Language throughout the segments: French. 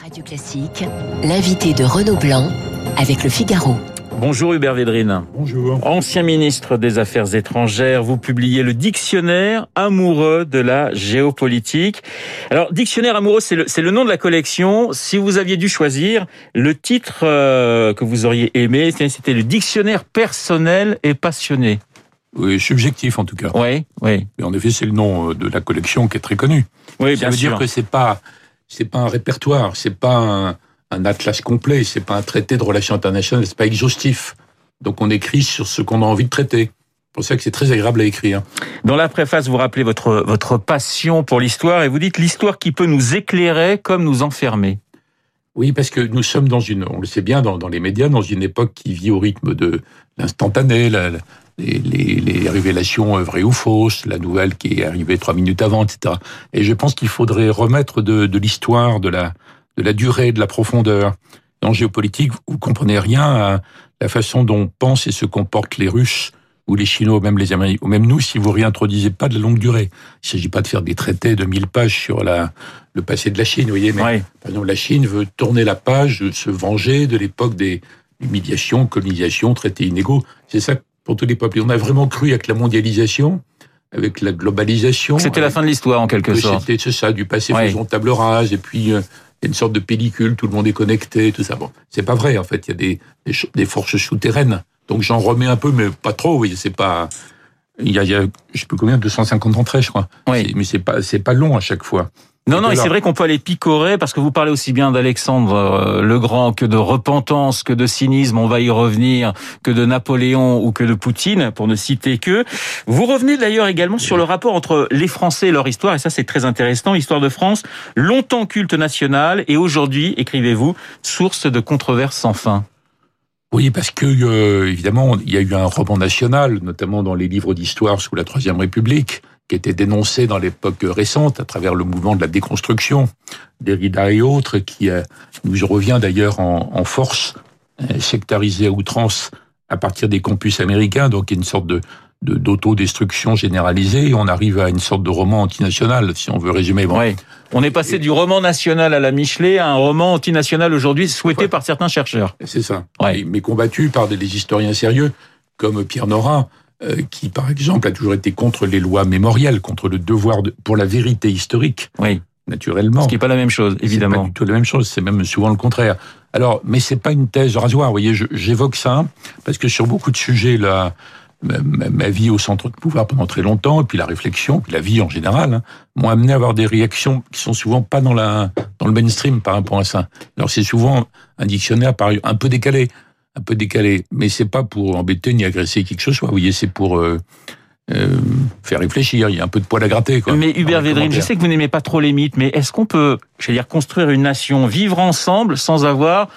Radio Classique, l'invité de Renaud Blanc avec le Figaro. Bonjour Hubert Védrine. Bonjour. Ancien ministre des Affaires étrangères, vous publiez le dictionnaire amoureux de la géopolitique. Alors, dictionnaire amoureux, c'est le, le, nom de la collection. Si vous aviez dû choisir, le titre euh, que vous auriez aimé, c'était le dictionnaire personnel et passionné. Oui, subjectif en tout cas. Oui, oui. Mais en effet, c'est le nom euh, de la collection qui est très connu. Oui, Ça bien veut sûr. dire que c'est pas c'est pas un répertoire, c'est pas un, atlas complet, c'est pas un traité de relations internationales, c'est pas exhaustif. Donc on écrit sur ce qu'on a envie de traiter. C'est pour ça que c'est très agréable à écrire. Dans la préface, vous rappelez votre votre passion pour l'histoire et vous dites l'histoire qui peut nous éclairer comme nous enfermer. Oui, parce que nous sommes dans une, on le sait bien dans, les médias, dans une époque qui vit au rythme de l'instantané, les, révélations euh, vraies ou fausses, la nouvelle qui est arrivée trois minutes avant, etc. Et je pense qu'il faudrait remettre de, de l'histoire, de la, de la durée, de la profondeur. En géopolitique, vous comprenez rien à la façon dont pensent et se comportent les Russes ou les Chinois, ou même les Américains, ou même nous, si vous réintroduisez pas de la longue durée. Il ne s'agit pas de faire des traités de 1000 pages sur la, le passé de la Chine, vous voyez, mais Oui. par exemple, la Chine veut tourner la page, se venger de l'époque des humiliations, colonisations, traités inégaux. C'est ça pour tous les peuples. Et on a vraiment cru avec la mondialisation, avec la globalisation. C'était la fin de l'histoire en quelque que sorte. C'était c'est ça, du passé Ouais. faisons table rase, et puis euh, il y a une sorte de pellicule, tout le monde est connecté, tout ça. Bon, c'est pas vrai en fait. Il y a des, des, des forces souterraines. Donc j'en remets un peu, mais pas trop. Oui, c'est pas. Il y a, il y a je sais plus combien, 250 entrées, je crois. Oui. Mais c'est pas, c'est pas long à chaque fois. Non, non, et c'est vrai qu'on peut aller picorer parce que vous parlez aussi bien d'Alexandre euh, le Grand que de repentance, que de cynisme, on va y revenir, que de Napoléon ou que de Poutine, pour ne citer que. Vous revenez d'ailleurs également sur le rapport entre les Français et leur histoire, et ça c'est très intéressant. L'histoire de France, longtemps culte national, et aujourd'hui, écrivez-vous, source de controverses sans fin. Oui, parce que euh, évidemment, il y a eu un roman national, notamment dans les livres d'histoire sous la Troisième République, qui était dénoncé dans l'époque récente à travers le mouvement de la déconstruction, Derrida et autres, qui euh, nous revient d'ailleurs en, en force, euh, sectarisé à outrance à partir des campus américains, donc une sorte de- d'autodestruction généralisée, et on arrive à une sorte de roman antinational, si on veut résumer. Bon, Oui. On est passé du roman national à la Michelet à un roman antinational aujourd'hui souhaité Ouais. par certains chercheurs. C'est ça. Ouais. Mais- combattu par des, historiens sérieux, comme Pierre Nora, euh, qui, par exemple, a toujours été contre les lois mémorielles, contre le devoir de, pour la vérité historique, Oui. naturellement. Ce qui n'est pas la même chose, C'est pas évidemment. du tout la même chose, c'est même souvent le contraire. Alors, mais c'est pas une thèse de rasoir, vous voyez, j'évoque ça, parce que sur beaucoup de sujets, là, ma, ma- ma vie au centre de pouvoir pendant très longtemps, et puis la réflexion, puis la vie en général, hein, m'ont amené à avoir des réactions qui sont souvent pas dans la dans le mainstream par rapport à ça. Alors c'est souvent un dictionnaire un peu décalé, un peu décalé, mais c'est pas pour embêter ni agresser qui que ce soit. Vous voyez, c'est pour euh, euh, faire réfléchir. Il y a un peu de poil à gratter. Quoi, Mais Hubert Védrine, je sais que vous n'aimez pas trop les mythes, mais est-ce qu'on peut, je veux dire, construire une nation, vivre ensemble sans avoir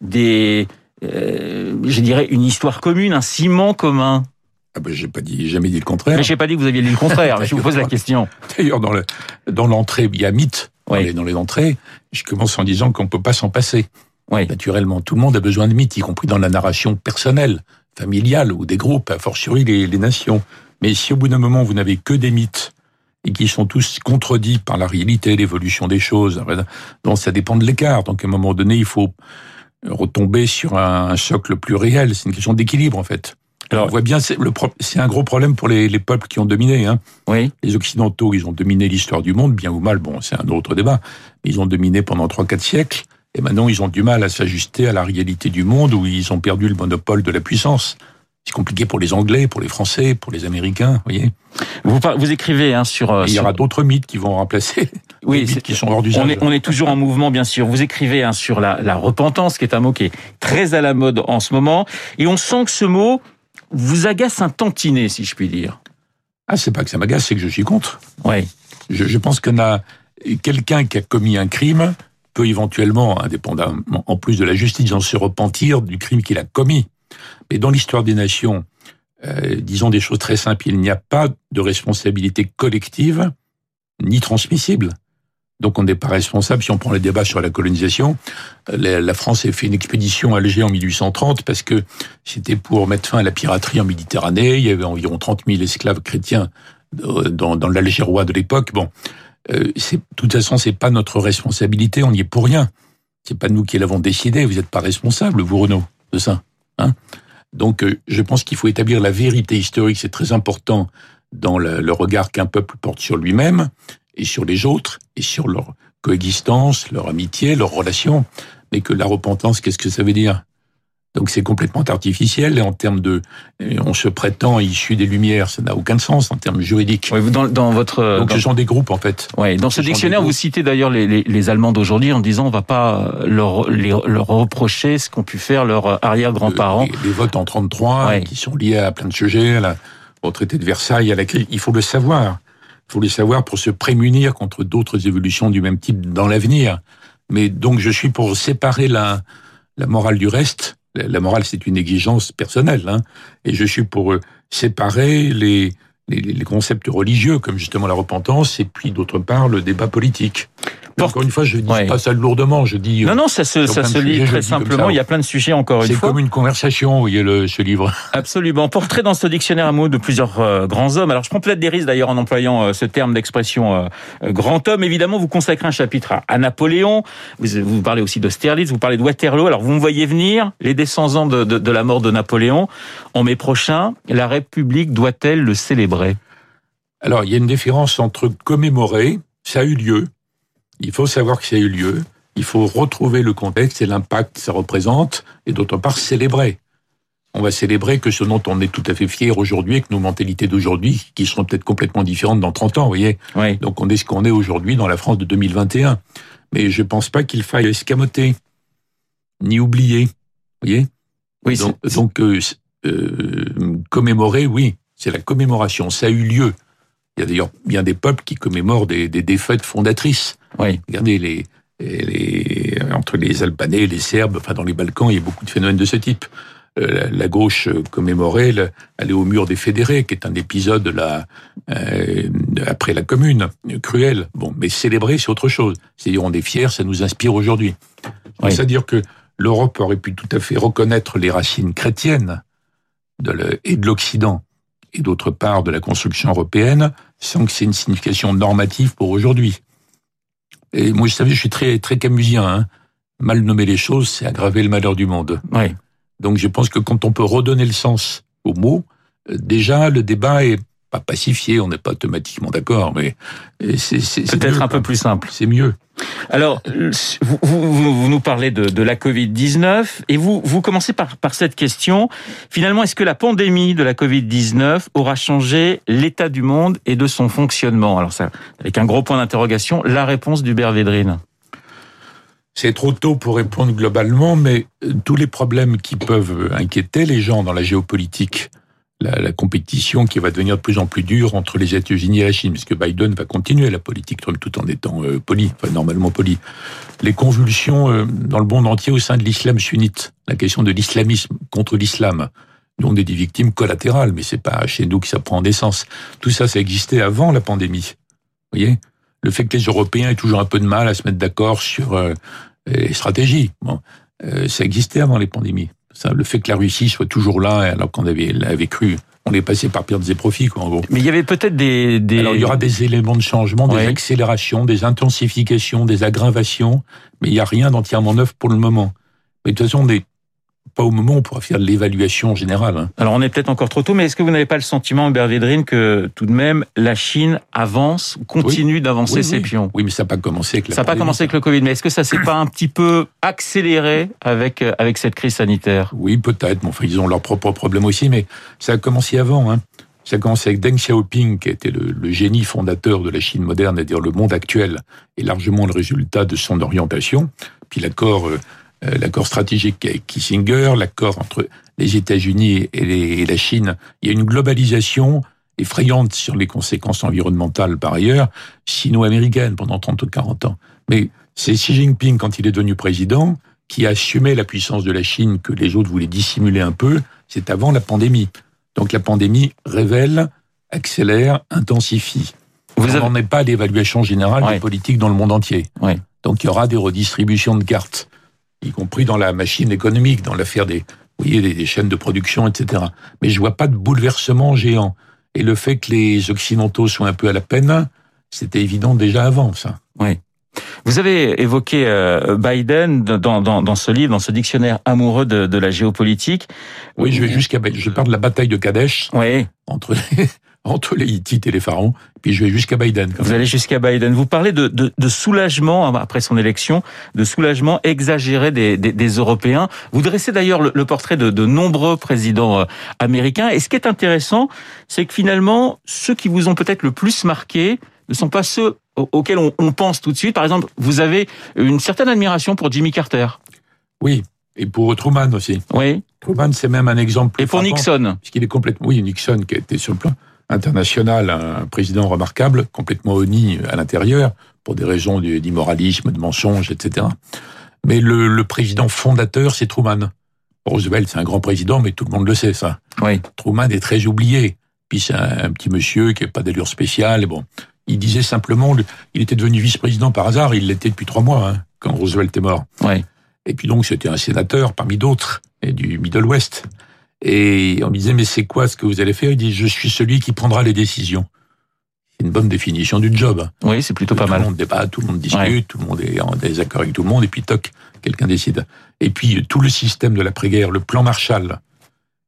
des, euh, je dirais, une histoire commune, un ciment commun? Ah ben, j'ai pas dit, jamais dit le contraire. Mais je n'ai pas dit que vous aviez dit le contraire, mais je vous pose la question. D'ailleurs, dans le dans l'entrée, il y a mythe. Dans, les, dans les entrées, je commence en disant qu'on peut pas s'en passer. Oui. Naturellement, tout le monde a besoin de mythes, y compris dans la narration personnelle, familiale ou des groupes, a fortiori les, les nations. Mais si au bout d'un moment vous n'avez que des mythes et qui sont tous contredits par la réalité, l'évolution des choses, donc ça dépend de l'écart. Donc à un moment donné, il faut retomber sur un, un socle plus réel. C'est une question d'équilibre en fait. Alors, on voit bien, c'est le pro- c'est un gros problème pour les, les peuples qui ont dominé. Hein. Oui. Les Occidentaux, ils ont dominé l'histoire du monde, bien ou mal, bon, c'est un autre débat. Mais ils ont dominé pendant 3-4 siècles, et maintenant ils ont du mal à s'ajuster à la réalité du monde où ils ont perdu le monopole de la puissance. C'est compliqué pour les Anglais, pour les Français, pour les Américains, vous voyez. Vous, vous écrivez hein, sur. euh, il y sur- aura d'autres mythes qui vont remplacer Oui, les c'est- mythes qui sont hors d'usage. On est, on est toujours en mouvement, bien sûr. Vous écrivez hein, sur la, la repentance, qui est un mot qui est très à la mode en ce moment, et on sent que ce mot vous agace un tantinet, si je puis dire. Ah, c'est pas que ça m'agace, c'est que je suis contre. Oui. Je, je pense qu'on a quelqu'un qui a commis un crime peut éventuellement, indépendamment, en plus de la justice, en se repentir du crime qu'il a commis. Mais dans l'histoire des nations, euh, disons des choses très simples, il n'y a pas de responsabilité collective ni transmissible. Donc on n'est pas responsable. Si on prend le débat sur la colonisation, la, France a fait une expédition à Alger en 1830 parce que c'était pour mettre fin à la piraterie en Méditerranée. Il y avait environ 30 000 esclaves chrétiens euh, dans, l'Algérois de l'époque. Bon, euh, de toute façon, c'est pas notre responsabilité. On n'y est pour rien. C'est pas nous qui l'avons décidé. Vous n'êtes pas responsable, vous Renaud, de ça. Hein Donc, euh, je pense qu'il faut établir la vérité historique. C'est très important dans le regard qu'un peuple porte sur lui-même et sur les autres et sur leur coexistence, leur amitié, leurs relations. Mais que la repentance, qu'est-ce que ça veut dire? Donc c'est complètement artificiel et en termes de, on se prétend issu des Lumières, ça n'a aucun sens en termes juridiques. Oui, dans, dans votre donc dans, ce sont des groupes en fait. Oui, dans ce, ce dictionnaire, vous citez d'ailleurs les, les, les, Allemands d'aujourd'hui en disant on va pas leur, les, leur reprocher ce qu'ont pu faire leurs arrière-grands-parents. Les, les, votes en 33 ouais. qui sont liés à plein de sujets, à la, au traité de Versailles, à la crise. Il faut le savoir. Faut le savoir pour se prémunir contre d'autres évolutions du même type dans l'avenir. Mais donc je suis pour séparer la, la morale du reste la morale, c'est une exigence personnelle, hein, et je suis pour séparer les, les, les, concepts religieux, comme justement la repentance, et puis d'autre part le débat politique. Encore une fois, je dis ouais. pas ça lourdement, je dis. Non, non, ça se, ça se lit très simplement. Il y a plein de sujets encore une fois. C'est comme une conversation, vous voyez, le, ce livre. Absolument. Portrait dans ce dictionnaire à mots de plusieurs euh, grands hommes. Alors, je prends peut-être des risques d'ailleurs en employant euh, ce terme d'expression euh, grand homme. Évidemment, vous consacrez un chapitre à, à Napoléon. Vous, vous, parlez aussi d'Austerlitz. Vous parlez de Waterloo. Alors, vous me voyez venir les descendants de, de, de la mort de Napoléon. En mai prochain, la République doit-elle le célébrer? Alors, il y a une différence entre commémorer, ça a eu lieu, il faut savoir que ça a eu lieu. Il faut retrouver le contexte et l'impact que ça représente, et d'autre part célébrer. On va célébrer que ce dont on est tout à fait fier aujourd'hui et que nos mentalités d'aujourd'hui, qui seront peut-être complètement différentes dans 30 ans, vous voyez. Oui. Donc on est ce qu'on est aujourd'hui dans la France de 2021. Mais je pense pas qu'il faille escamoter, ni oublier, vous voyez. Oui, donc, donc euh, euh, commémorer, oui, c'est la commémoration, ça a eu lieu. Il y a d'ailleurs bien des peuples qui commémorent des, des défaites fondatrices. Oui. Regardez les, les, entre les Albanais, les Serbes, enfin dans les Balkans, il y a beaucoup de phénomènes de ce type. Euh, la gauche commémorait aller au mur des fédérés, qui est un épisode là euh, après la Commune, cruel. Bon, mais célébrer c'est autre chose. C'est-à-dire on est fiers, ça nous inspire aujourd'hui. Oui. C'est-à-dire que l'Europe aurait pu tout à fait reconnaître les racines chrétiennes de le, et de l'Occident et d'autre part de la construction européenne, sans que c'est une signification normative pour aujourd'hui. Et moi, vous savez, je suis très très camusien. Hein. Mal nommer les choses, c'est aggraver le malheur du monde. Oui. Donc, je pense que quand on peut redonner le sens aux mots, déjà le débat est pas pacifié, on n'est pas automatiquement d'accord, mais c'est peut-être un peu plus simple. C'est mieux. Alors, vous, vous, vous, nous parlez de, de la Covid-19 et vous, vous commencez par, par cette question. Finalement, est-ce que la pandémie de la Covid-19 aura changé l'état du monde et de son fonctionnement? Alors, ça, avec un gros point d'interrogation, la réponse d'Hubert Védrine. C'est trop tôt pour répondre globalement, mais tous les problèmes qui peuvent inquiéter les gens dans la géopolitique, la, la, compétition qui va devenir de plus en plus dure entre les États-Unis et la Chine, puisque Biden va continuer la politique Trump tout en étant euh, poli, enfin normalement poli. Les convulsions euh, dans le monde entier au sein de l'islam sunnite, la question de l'islamisme contre l'islam, dont on est des victimes collatérales, mais c'est pas chez nous que ça prend naissance. Tout ça, ça existait avant la pandémie. Vous voyez? Le fait que les Européens aient toujours un peu de mal à se mettre d'accord sur euh, les stratégies, bon, ça existait avant les pandémies. Ça, le fait que la Russie soit toujours là, alors qu'on avait, avait cru, on est passé par pertes et profits, quoi, en gros. Mais il y avait peut-être des, des, Alors, il y aura des éléments de changement, des Ouais. accélérations, des intensifications, des aggravations, mais il n'y a rien d'entièrement neuf pour le moment. Mais de toute façon, on pas au moment où on pourra faire l'évaluation générale. hein. Alors on est peut-être encore trop tôt, mais est-ce que vous n'avez pas le sentiment, Hubert Védrine, que tout de même la Chine avance, continue d'avancer Oui, ses oui. pions? Oui, mais ça n'a pas commencé avec la Ça n'a pas commencé avec le Covid, mais est-ce que ça s'est pas un petit peu accéléré avec euh, avec cette crise sanitaire? Oui, peut-être. Mais enfin, ils ont leurs propres problèmes aussi, mais ça a commencé avant. Hein. Ça a commencé avec Deng Xiaoping, qui était le, le génie fondateur de la Chine moderne, c'est-à-dire le monde actuel est largement le résultat de son orientation. Puis l'accord, euh, l'accord stratégique avec Kissinger, l'accord entre les États-Unis et, les- et la Chine. Il y a une globalisation effrayante sur les conséquences environnementales par ailleurs, sino-américaines pendant 30 ou 40 ans. Mais c'est Xi Jinping, quand il est devenu président, qui a assumé la puissance de la Chine que les autres voulaient dissimuler un peu, c'est avant la pandémie. Donc la pandémie révèle, accélère, intensifie. Vous avez- n'en est pas l'évaluation générale Ouais. des politiques dans le monde entier. Ouais. Donc il y aura des redistributions de cartes, y compris dans la machine économique, dans l'affaire des, vous voyez, des, des chaînes de production, etc. Mais je vois pas de bouleversement géant. Et le fait que les Occidentaux soient un peu à la peine, c'était évident déjà avant, ça. Vous avez évoqué euh, Biden dans, dans, dans, ce livre, dans ce dictionnaire amoureux de, de la géopolitique. Oui, je vais jusqu'à je parle de la bataille de Kadesh. Oui. Entre les, entre les Hittites et les pharaons, puis je vais jusqu'à Biden. Vous allez jusqu'à Biden. Vous parlez de, de, de, soulagement après son élection, de soulagement exagéré des, des, des Européens. Vous dressez d'ailleurs le, le, portrait de, de nombreux présidents euh, américains. Et ce qui est intéressant, c'est que finalement, ceux qui vous ont peut-être le plus marqué ne sont pas ceux auxquels on, on pense tout de suite. Par exemple, vous avez une certaine admiration pour Jimmy Carter. Oui, et pour Truman aussi. Oui. Truman, c'est même un exemple. Et pour Nixon. Puisqu'il est complètement, oui, Nixon qui a été sur le plan international, un président remarquable, complètement honni à l'intérieur, pour des raisons d'immoralisme, de mensonge, etc. Mais le, le président fondateur, c'est Truman. Roosevelt, c'est un grand président, mais tout le monde le sait, ça. Oui. Truman est très oublié. Puis c'est un, un, petit monsieur qui n'a pas d'allure spéciale. Bon, il disait simplement, il était devenu vice-président par hasard, il l'était depuis trois mois, hein, quand Roosevelt est mort. Oui. Et puis donc, c'était un sénateur parmi d'autres, et du Middle West. Et on me disait, mais c'est quoi ce que vous allez faire? Il dit, je suis celui qui prendra les décisions. C'est une bonne définition du job. Oui, c'est plutôt tout pas mal. Tout le monde débat, tout le monde discute, ouais. tout le monde est en désaccord avec tout le monde, et puis toc, quelqu'un décide. Et puis tout le système de l'après-guerre, le plan Marshall,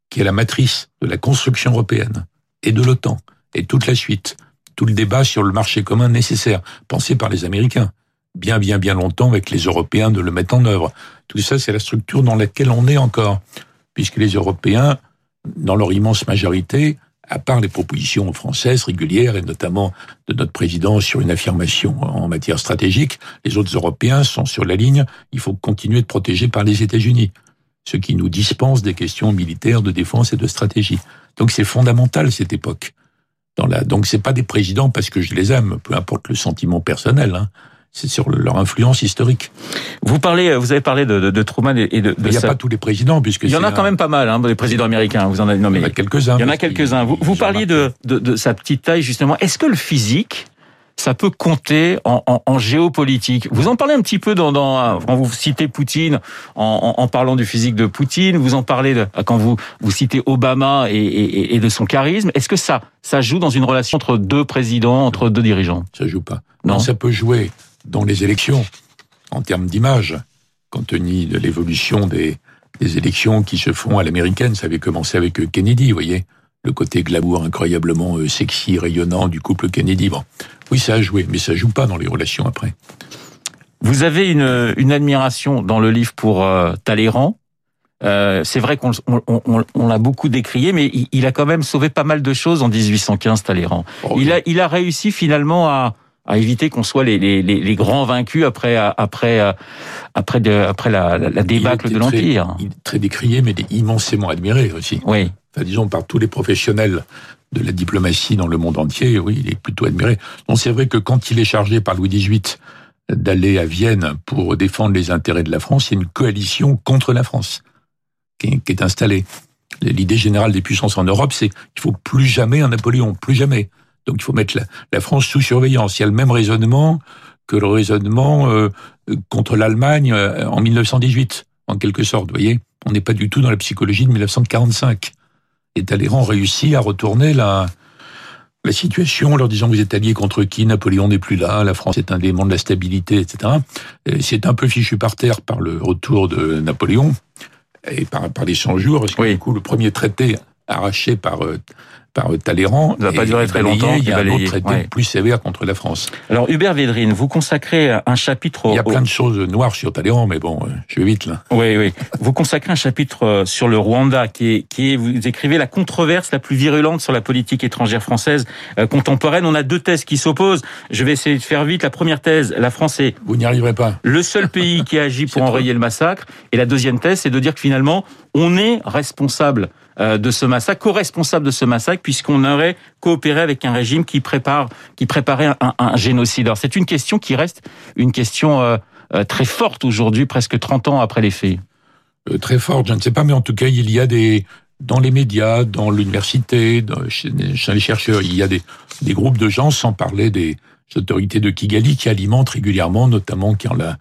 qui est la matrice de la construction européenne et de l'OTAN, et toute la suite, tout le débat sur le marché commun nécessaire, pensé par les Américains, bien, bien, bien longtemps avec les Européens de le mettre en œuvre. Tout ça, c'est la structure dans laquelle on est encore puisque les Européens, dans leur immense majorité, à part les propositions françaises régulières et notamment de notre président sur une affirmation en matière stratégique, les autres Européens sont sur la ligne, il faut continuer de protéger par les États-Unis, ce qui nous dispense des questions militaires, de défense et de stratégie. Donc c'est fondamental cette époque. Dans la... Donc pas des présidents parce que je les aime, peu importe le sentiment personnel, hein, c'est sur leur influence historique. Vous parlez, vous avez parlé de, de, de Truman et de. de il n'y a sa... pas tous les présidents, puisque il y en a quand un... même pas mal, hein, des présidents américains. Vous en avez nommé. Il y en a quelques-uns. Il y en a quelques-uns. Vous, vous parliez de, sa petite taille justement. Est-ce que le physique ça peut compter en, en, en, géopolitique? Vous en parlez un petit peu dans, dans quand vous citez Poutine, en, en, parlant du physique de Poutine. Vous en parlez de, quand vous vous citez Obama et, et, et de son charisme. Est-ce que ça ça joue dans une relation entre deux présidents, entre deux dirigeants? Ça joue pas. Non ça peut jouer dans les élections, en termes d'image, compte tenu de l'évolution des, des élections qui se font à l'américaine. Ça avait commencé avec Kennedy, vous voyez le côté glamour incroyablement sexy, rayonnant du couple Kennedy. Bon, oui, ça a joué, mais ça joue pas dans les relations après. Vous avez une, une admiration dans le livre pour euh, Talleyrand. Euh, c'est vrai qu'on on, on, on l'a beaucoup décrié, mais il, il, a quand même sauvé pas mal de choses en 1815, Talleyrand. Oh, il, a, il a réussi finalement à, à éviter qu'on soit les, les, les, grands vaincus après après après de, après la, la débâcle de l'empire. Très décrié, mais immensément admiré aussi. Oui. Enfin, disons par tous les professionnels de la diplomatie dans le monde entier. Oui, il est plutôt admiré. Non, c'est vrai que quand il est chargé par Louis XVIII d'aller à Vienne pour défendre les intérêts de la France, il y a une coalition contre la France qui est, qui est installée. L'idée générale des puissances en Europe, c'est qu'il faut plus jamais un Napoléon, plus jamais. Donc il faut mettre la, la, France sous surveillance. Il y a le même raisonnement que le raisonnement euh, contre l'Allemagne euh, en 1918, en quelque sorte. Vous voyez, on n'est pas du tout dans la psychologie de 1945. Et Talleyrand réussit à retourner la, la situation en leur disant vous êtes alliés contre qui? Napoléon n'est plus là, la France est un élément de la stabilité, etc. C'est un peu fichu par terre par le retour de Napoléon et par, par les 100 jours, parce que oui. du coup le premier traité arraché par euh, par Talleyrand. Ça va pas durer très longtemps. Il y a un autre traité ouais. plus sévère contre la France. Alors Hubert Védrine, vous consacrez un chapitre. Il y a plein de choses noires sur Talleyrand, mais bon, je vais vite là. Oui, oui. vous consacrez un chapitre sur le Rwanda, qui est, qui est, vous écrivez la controverse la plus virulente sur la politique étrangère française euh, contemporaine. On a deux thèses qui s'opposent. Je vais essayer de faire vite. La première thèse, la France est. Vous n'y arriverez pas. Le seul pays qui agit pour enrayer le massacre. Et la deuxième thèse, c'est de dire que finalement, on est responsable de ce massacre, co-responsable de ce massacre, puisqu'on aurait coopéré avec un régime qui prépare, qui préparait un, génocide. Alors c'est une question qui reste une question euh, très forte aujourd'hui, presque 30 ans après les faits. Euh, très forte, je ne sais pas, mais en tout cas, il y a des dans les médias, dans l'université, chez, les chercheurs, il y a des, des groupes de gens, sans parler des autorités de Kigali, qui alimentent régulièrement, notamment quand la,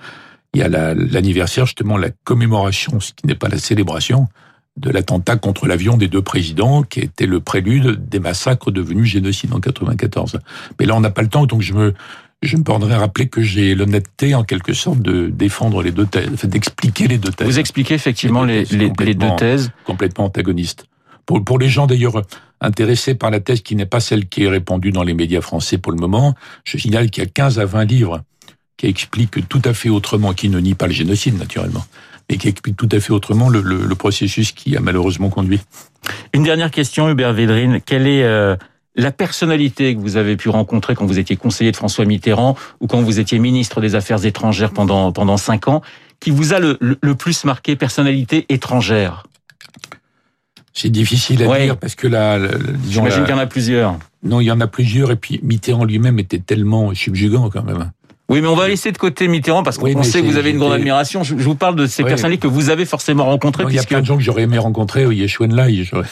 il y a l'anniversaire, justement, la commémoration, ce qui n'est pas la célébration, de l'attentat contre l'avion des deux présidents, qui était le prélude des massacres devenus génocide en 94. Mais là, on n'a pas le temps, donc je me, je me prendrais à rappeler que j'ai l'honnêteté, en quelque sorte, de défendre les deux thèses, d'expliquer les deux thèses. Vous expliquez effectivement les, les, les deux thèses. Complètement antagonistes. Pour, pour les gens d'ailleurs intéressés par la thèse qui n'est pas celle qui est répandue dans les médias français pour le moment, je signale qu'il y a 15 à 20 livres qui expliquent tout à fait autrement, qui ne nie pas le génocide naturellement, mais qui expliquent tout à fait autrement le, le, le processus qui a malheureusement conduit. Une dernière question, Hubert Védrine. Quelle est euh, la personnalité que vous avez pu rencontrer quand vous étiez conseiller de François Mitterrand ou quand vous étiez ministre des Affaires étrangères pendant pendant cinq ans, qui vous a le, le, plus marqué, personnalité étrangère? C'est difficile à ouais. dire parce que là, j'imagine qu'il y en a plusieurs. Non, il y en a plusieurs et puis Mitterrand lui-même était tellement subjugant quand même. Oui, mais on va laisser de côté Mitterrand parce qu'on oui, sait que vous avez une grande admiration. Je, vous parle de ces oui. personnalités que vous avez forcément rencontrées. Il y a plein de gens que j'aurais aimé rencontrer. Oui, Yeshuen Lai, j'aurais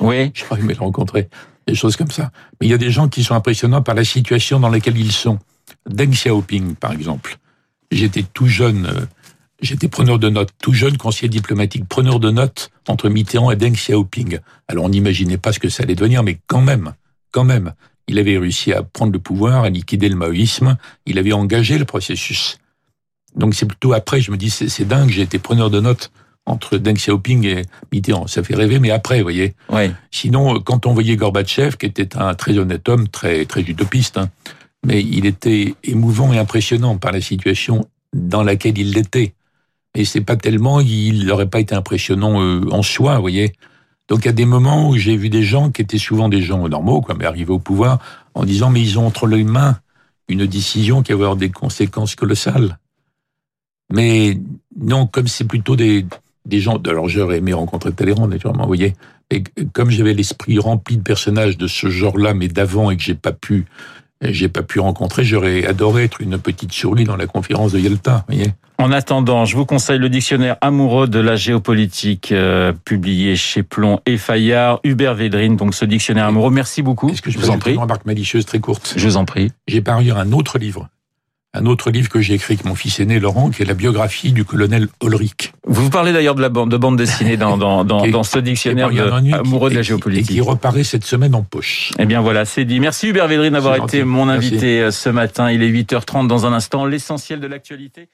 oui. aimé le rencontrer des choses comme ça. Mais il y a des gens qui sont impressionnants par la situation dans laquelle ils sont. Deng Xiaoping, par exemple. J'étais tout jeune, euh, j'étais preneur de notes, tout jeune conseiller diplomatique, preneur de notes entre Mitterrand et Deng Xiaoping. Alors on n'imaginait pas ce que ça allait devenir, mais quand même, quand même, il avait réussi à prendre le pouvoir, à liquider le maoïsme, il avait engagé le processus. Donc c'est plutôt après, je me dis, c'est dingue, j'ai été preneur de notes entre Deng Xiaoping et Mitterrand. Ça fait rêver, mais après, vous voyez. Sinon, quand on voyait Gorbatchev, qui était un très honnête homme, très, très utopiste, hein, mais il était émouvant et impressionnant par la situation dans laquelle il l'était. Et c'est pas tellement, il n'aurait pas été impressionnant euh, en soi, vous voyez. Donc il y a des moments où j'ai vu des gens qui étaient souvent des gens normaux, quoi, mais arrivés au pouvoir, en disant, mais ils ont entre les mains une décision qui va avoir des conséquences colossales. Mais non, comme c'est plutôt des, des gens, alors j'aurais aimé rencontrer Talleyrand, naturellement, vous voyez, mais comme j'avais l'esprit rempli de personnages de ce genre-là, mais d'avant, et que j'ai pas pu, j'ai pas pu rencontrer, j'aurais adoré être une petite souris dans la conférence de Yalta, vous voyez. En attendant, je vous conseille le dictionnaire amoureux de la géopolitique, euh, publié chez Plomb et Fayard, Hubert Védrine, donc ce dictionnaire amoureux. Merci beaucoup. Est-ce que je, je vous en prie une remarque malicieuse très courte? Je vous en prie. J'ai par ailleurs un autre livre un autre livre que j'ai écrit avec mon fils aîné Laurent, qui est la biographie du colonel Ulrich. Vous parlez d'ailleurs de la bande, de bande dessinée dans, dans, dans, dans ce dictionnaire de amoureux de la géopolitique. Et qui reparaît cette semaine en poche. Eh bien voilà, c'est dit. Merci Hubert Védrine d'avoir été mon invité Merci. ce matin. Il est 8h30 dans un instant, l'essentiel de l'actualité.